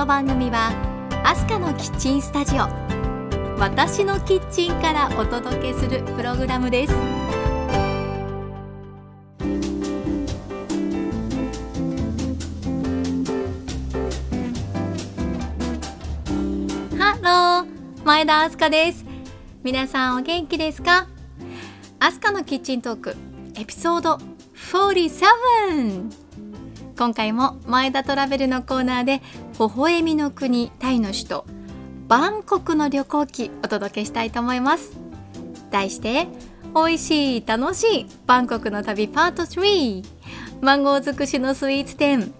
この番組はアスカのキッチンスタジオ私のキッチンからお届けするプログラムです。ハロー前田アスカです。皆さんお元気ですか？アスカのキッチントークエピソード47今回も前田トラベルのコーナーで微笑みの国タイの首都バンコクの旅行記お届けしたいと思います。題して美味しい楽しいバンコクの旅パート3マンゴー尽くしのスイーツ店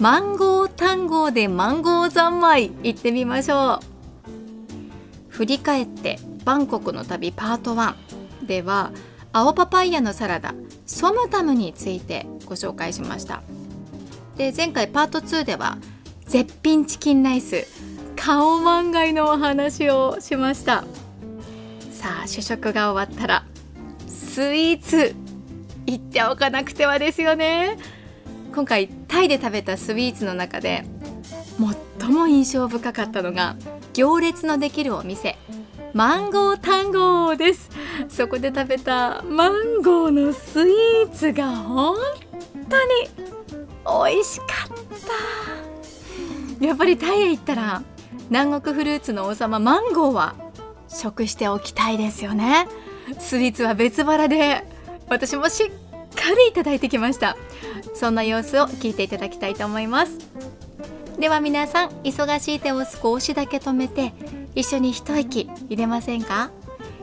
マンゴータンゴーでマンゴー三昧。行ってみましょう。振り返ってバンコクの旅パート1では青パパイヤのサラダソムタムについてご紹介しました。で前回パート2では絶品チキンライス。カオマンガイのお話をしました。さあ主食が終わったらスイーツ行っておかなくてはですよね。今回タイで食べたスイーツの中で最も印象深かったのが行列のできるお店マンゴータンゴーです。そこで食べたマンゴーのスイーツが本当に美味しかった。やっぱりタイへ行ったら南国フルーツの王様マンゴーは食しておきたいですよね。スイーツは別腹で私もしっかりいただいてきました。そんな様子を聞いていただきたいと思います。では皆さん忙しい手を少しだけ止めて一緒に一息入れませんか？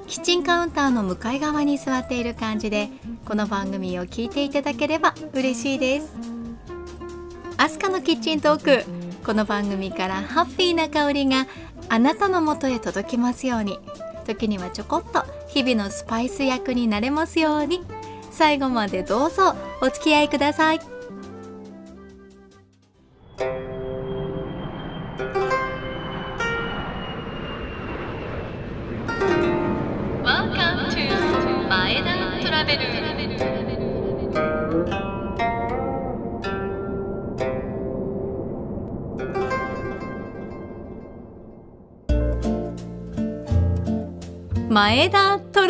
キッチンカウンターの向かい側に座っている感じでこの番組を聞いていただければ嬉しいです。アスカのキッチントーク。この番組からハッピーな香りがあなたのもとへ届きますように。時にはちょこっと日々のスパイス役になれますように。最後までどうぞお付き合いください。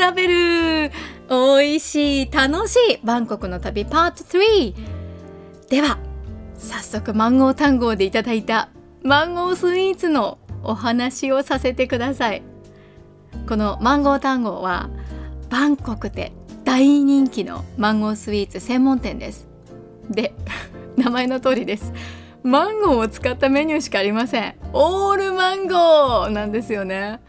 ラベル美味しい楽しいバンコクの旅パート3では早速マンゴー単語でいただいたマンゴースイーツのお話をさせてください。このマンゴー単語はバンコクで大人気のマンゴースイーツ専門店です。で 名前の通りです。マンゴーを使ったメニューしかありません。オールマンゴーなんですよね。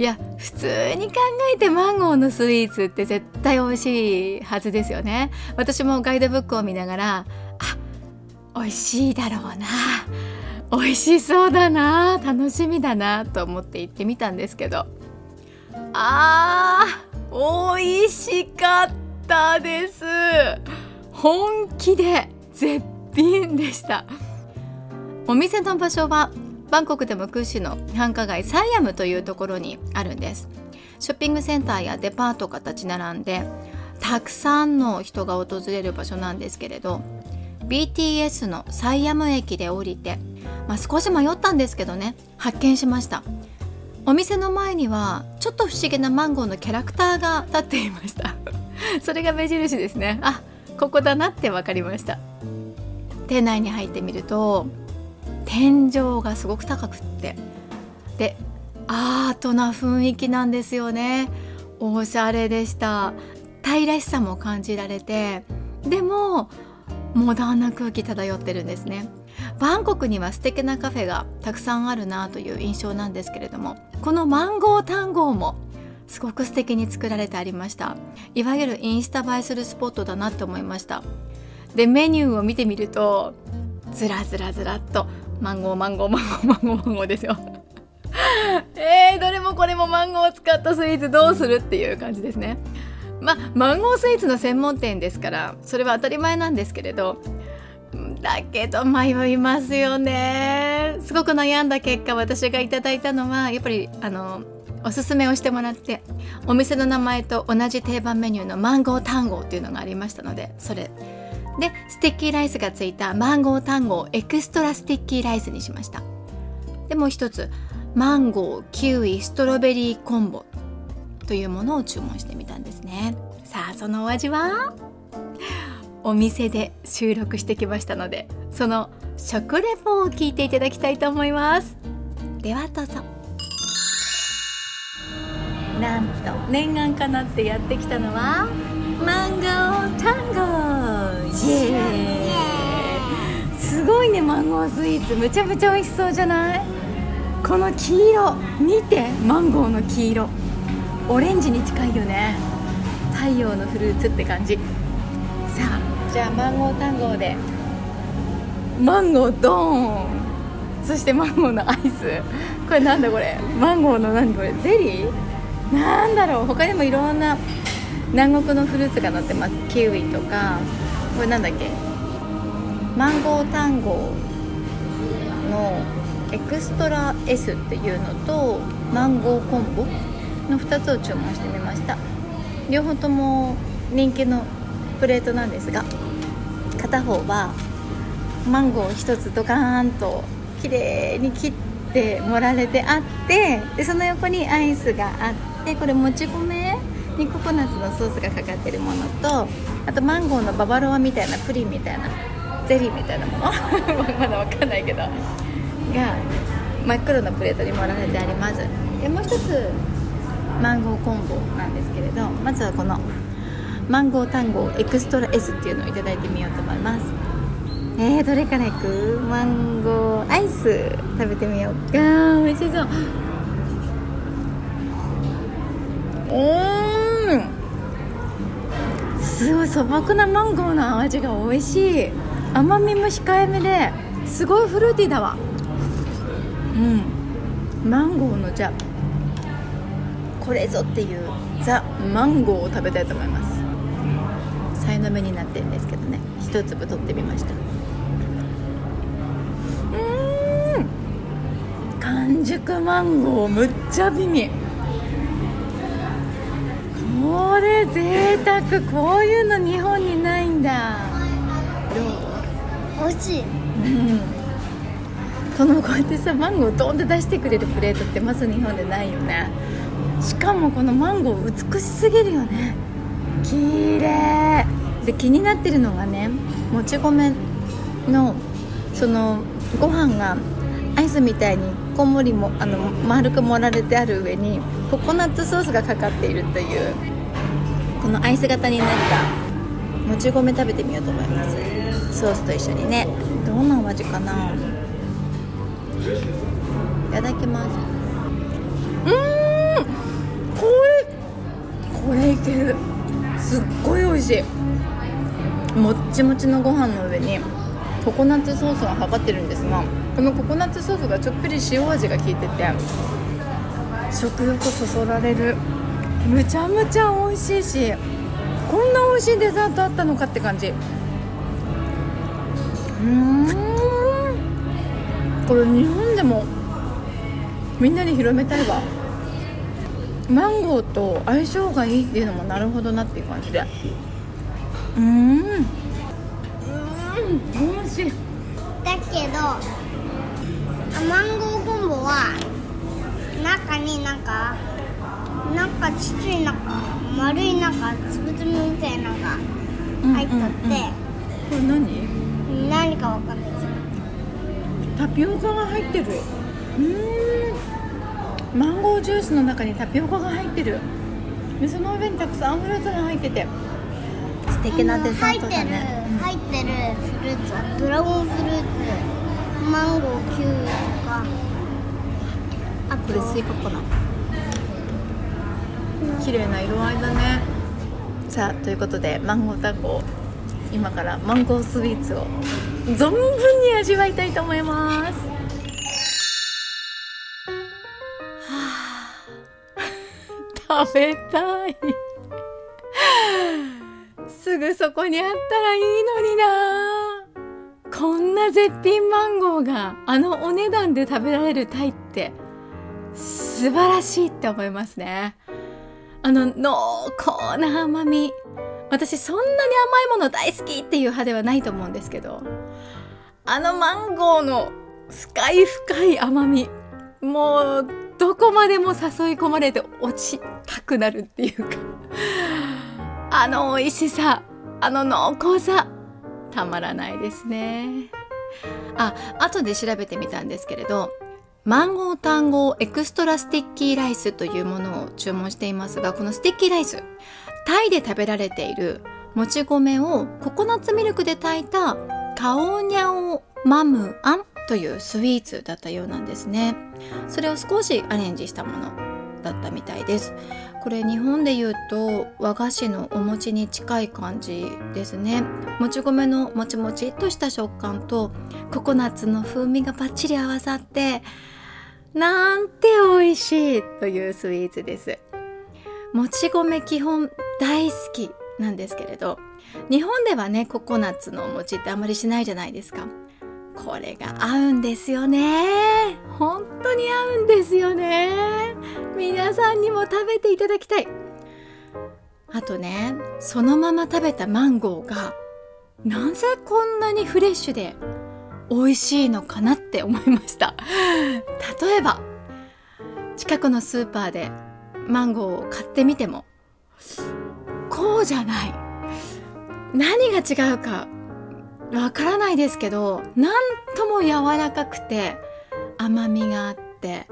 いや普通に考えてマンゴーのスイーツって絶対美味しいはずですよね。私もガイドブックを見ながらあ美味しいだろうな。美味しそうだな。楽しみだなと思って行ってみたんですけど。あー美味しかったです。本気で絶品でした。お店の場所はバンコクでも屈指の繁華街サイアムというところにあるんです。ショッピングセンターやデパートが立ち並んでたくさんの人が訪れる場所なんですけれど BTS のサイアム駅で降りて、まあ、少し迷ったんですけどね発見しました。お店の前にはちょっと不思議なマンゴーのキャラクターが立っていました。それが目印ですね。あここだなって分かりました。店内に入ってみると天井がすごく高くって。でアートな雰囲気なんですよね。おしゃれでした。タイらしさも感じられて。でもモダンな空気漂ってるんですね。バンコクには素敵なカフェがたくさんあるなという印象なんですけれどもこのマンゴータンゴーもすごく素敵に作られてありました。いわゆるインスタ映えするスポットだなって思いました。でメニューを見てみるとずらずらずらっとマンゴーマンゴーマンゴーマンゴーマンゴーですよ。えー、どれもこれもマンゴーを使ったスイーツどうするっていう感じですね。まあマンゴースイーツの専門店ですからそれは当たり前なんですけれどだけど迷いますよね。すごく悩んだ結果私がいただいたのはやっぱりあのおすすめをしてもらってお店の名前と同じ定番メニューのマンゴータンゴーっていうのがありましたのでそれでステッキーライスがついたマンゴータンゴーエクストラステッキーライスにしました。でもう一つマンゴーキウイストロベリーコンボというものを注文してみたんですね。さあそのお味は？お店で収録してきましたのでその食レポを聞いていただきたいと思います。ではどうぞ。なんと念願かなってやってきたのはマンゴータンゴー。イエーイすごいねマンゴースイーツ。むちゃむちゃ美味しそうじゃない？この黄色。見てマンゴーの黄色。オレンジに近いよね。太陽のフルーツって感じ。さあ。じゃあマンゴータンゴーで。マンゴードーン。そしてマンゴーのアイス。これなんだこれ？マンゴーの何これ？ゼリー？なんだろう。他にもいろんな南国のフルーツが乗ってます。キウイとかこれなんだっけ？マンゴータンゴーのエクストラ S っていうのとマンゴーコンボの2つを注文してみました。両方とも人気のプレートなんですが片方はマンゴー1つドカーンと綺麗に切って盛られてあってでその横にアイスがあってこれもち米にココナッツのソースがかかってるものとあとマンゴーのババロアみたいなプリンみたいなゼリーみたいなもの。まだわかんないけど。が真っ黒なプレートに盛られてあります。でもう一つマンゴーコンボなんですけれどまずはこのマンゴータンゴーエクストラ S っていうのをいいてみようと思います。えー、どれからいく？マンゴーアイス。食べてみようか。美味しそう。うん。すごい素朴なマンゴーの味が美味しい。甘みも控えめですごいフルーティーだわ。うん。マンゴーのじゃこれぞっていうザ・マンゴーを食べたいと思います。さいの目になってるんですけどね。一粒取ってみました。うん。完熟マンゴーむっちゃ美味。これ贅沢こういうの日本にないんだ。美味しい。うん。このこうやってさマンゴーをドンって出してくれるプレートってまず日本でないよね。しかもこのマンゴー美しすぎるよね。綺麗。で気になってるのがねもち米のそのご飯がアイスみたいにこんもりもあの丸く盛られてある上にココナッツソースがかかっているというこのアイス型になったもち米食べてみようと思います。ソースと一緒にね。どんなお味かな？いただきます。うーん。これこれいける。すっごい美味しい。もっちもちのご飯の上にココナッツソースがかかってるんですがこのココナッツソースがちょっぴり塩味が効いてて食欲そそられる。むちゃむちゃ美味しいしこんな美味しいデザートあったのかって感じ。うん。これ日本でもみんなに広めたいわ。マンゴーと相性がいいっていうのもなるほどなっていう感じで。うん。うん。美味しい。だけどマンゴーコンボは中になんかなんかちっちゃいなんか丸いなんかつぶつぶみたいなのが入っとって、これ何？何かわかんないですタピオカが入ってる。うーん。マンゴージュースの中にタピオカが入ってる。でその上にたくさんフルーツが入ってて。素敵なデザートだね。入ってる入ってるフルーツはドラゴンフルーツマンゴーキウイとかあとこれスイカかな綺麗な色合いだね。さあということでマンゴータンゴ今からマンゴースイーツを存分に味わいたいと思います。はあ。食べたい。すぐそこにあったらいいのにな。こんな絶品マンゴーがあのお値段で食べられるタイって素晴らしいって思いますね。あの濃厚な甘み。私そんなに甘いもの大好きっていう派ではないと思うんですけど。あのマンゴーの深い深い甘み。もうどこまでも誘い込まれて落ちたくなるっていうか。あの美味しさ。あの濃厚さ。たまらないですね。あ後で調べてみたんですけれど。マンゴータンゴ extra sticky rice というものを注文していますがこの sticky rice タイで食べられているもち米をココナッツミルクで炊いたカオニャオマムアンというスイーツだったようなんですね。それを少しアレンジしたものだったみたいです。これ日本で言うと和菓子のお餅に近い感じですね。もち米のもちもちっとした食感とココナッツの風味がバッチリ合わさってなんて美味しいというスイーツです。もち米基本大好きなんですけれど日本ではねココナッツのお餅ってあんまりしないじゃないですか。これが合うんですよね。本当に合うんですよね。皆さんにも食べていただきたい。あとねそのまま食べたマンゴーがなぜこんなにフレッシュで美味しいのかなって思いました。例えば近くのスーパーでマンゴーを買ってみてもこうじゃない。何が違うかわからないですけどなんとも柔らかくて甘みがあって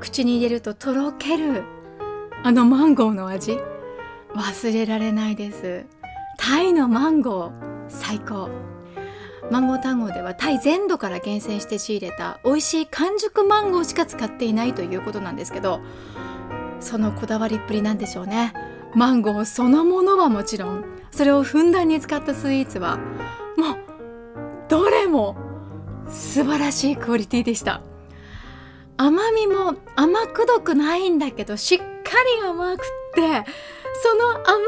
口に入れるととろけるあのマンゴーの味。忘れられないです。タイのマンゴー最高。マンゴー単語ではタイ全土から厳選して仕入れた美味しい完熟マンゴーしか使っていないということなんですけどそのこだわりっぷりなんでしょうね。マンゴーそのものはもちろん。それをふんだんに使ったスイーツはもうどれも素晴らしいクオリティでした。甘みも甘くどくないんだけどしっかり甘くってその甘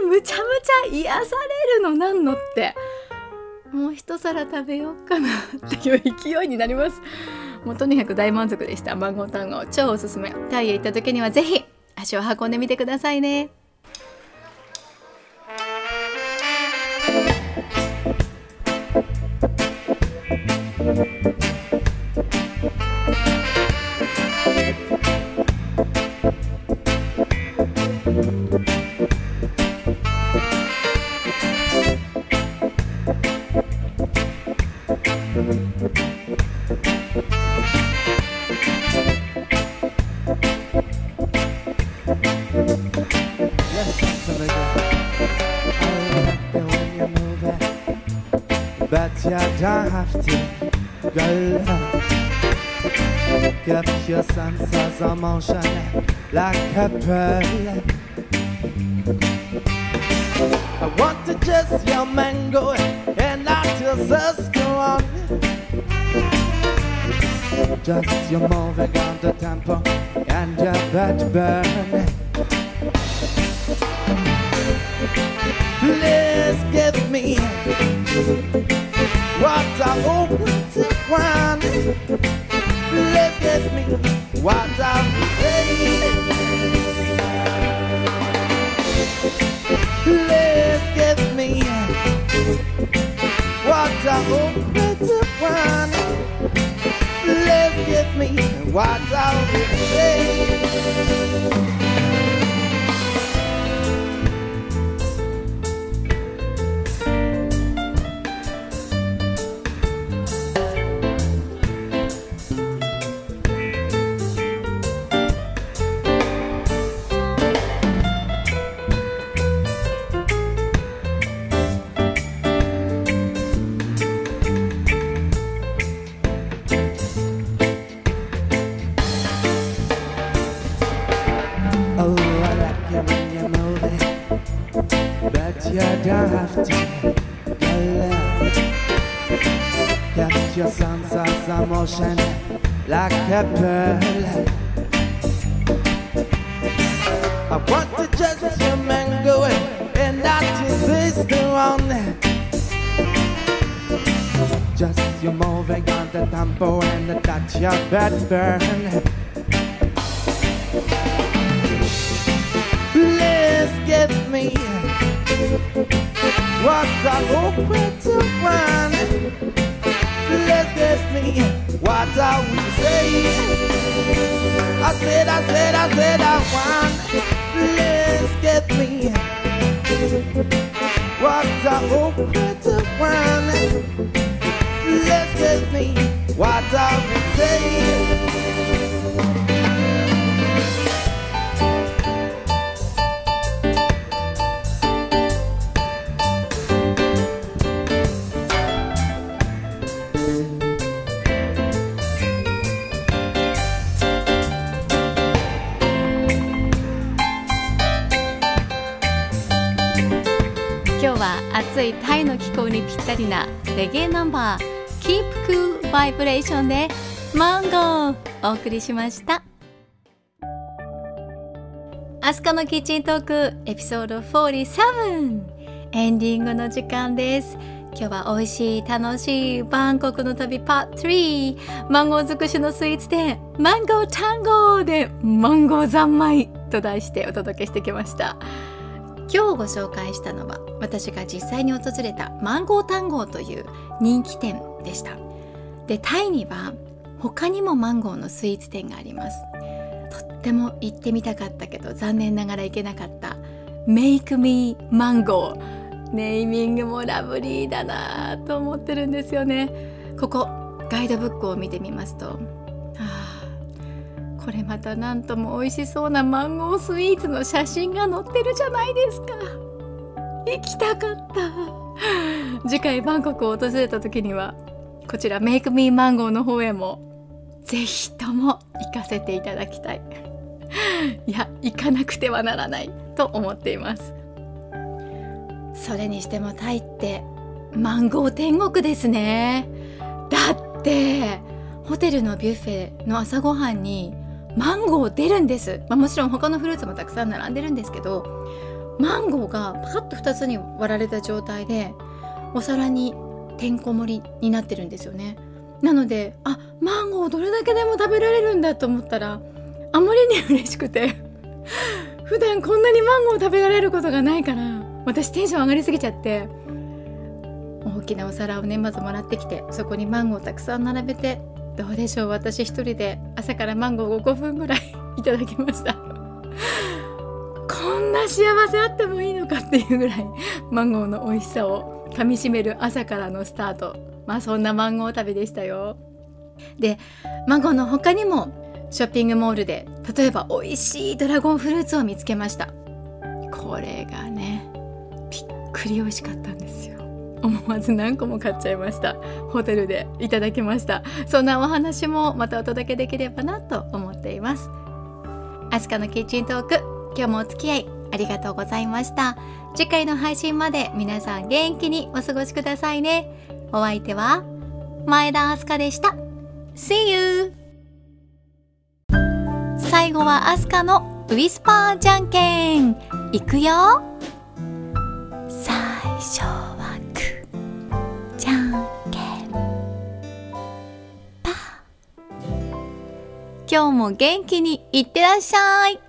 みにむちゃむちゃ癒されるのなんのって。もう一皿食べようかなっていう勢いになります。もうとにかく大満足でした。マンゴータンゴ超おすすめ。タイへ行った時にはぜひ足を運んでみてくださいね。Your senses of motion like a pearl. I want to just your mango and not your on. Just your moving on the tempo and your bed burn. Please give me what I hope to find blesses me. What I say blesses me. What I hope to find blesses me. What I say. I'm saying. motion like a pearl. I want to just your mango and not your sister on Just you moving on the tempo and touch your bed burn. Please give me What's a open to one? Let's get me. What are we saying? I said, I said, I said, I want. Let's get me. What's a open 今日は暑いタイの気候にぴったりなレゲエナンバー Keep Cool Vibration でマンゴーお送りしました。アスカのキッチントークエピソード47エンディングの時間です。今日は美味しい楽しいバンコクの旅パート3マンゴー尽くしのスイーツ店マンゴータンゴーでマンゴー三昧と題してお届けしてきました。今日ご紹介したのは私が実際に訪れたマンゴータンゴーという人気店でした。でタイには他にもマンゴーのスイーツ店があります。とっても行ってみたかったけど残念ながら行けなかった Make Me Mango ネーミングもラブリーだなと思ってるんですよね。ここガイドブックを見てみますとこれまたなんとも美味しそうなマンゴースイーツの写真が載ってるじゃないですか。行きたかった。次回バンコクを訪れた時にはこちらメイクミーマンゴーの方へもぜひとも行かせていただきたい。いや行かなくてはならないと思っています。それにしてもタイってマンゴー天国ですね。だってホテルのビュッフェの朝ごはんにマンゴー出るんです、まあ、もちろん他のフルーツもたくさん並んでるんですけどマンゴーがパカッと2つに割られた状態でお皿にてんこ盛りになってるんですよね。なのであマンゴーどれだけでも食べられるんだと思ったらあまりに嬉しくて普段こんなにマンゴー食べられることがないから私テンション上がりすぎちゃって大きなお皿をねまずもらってきてそこにマンゴーたくさん並べてどうでしょう。私一人で朝からマンゴー5個分ぐらい いただきました。こんな幸せあってもいいのかっていうぐらいマンゴーの美味しさをかみしめる朝からのスタート。まあそんなマンゴー旅でしたよ。でマンゴーの他にもショッピングモールで例えば美味しいドラゴンフルーツを見つけました。これがねびっくり美味しかったんですよ。思わず何個も買っちゃいました。ホテルでいただきました。そんなお話もまたお届けできればなと思っています。アスカのキッチントーク今日もお付き合いありがとうございました。次回の配信まで皆さん元気にお過ごしくださいね。お相手は前田明日香でした。See you! 最後はアスカのウィスパーじゃんけん。いくよ。最初。今日も元気にいってらっしゃい。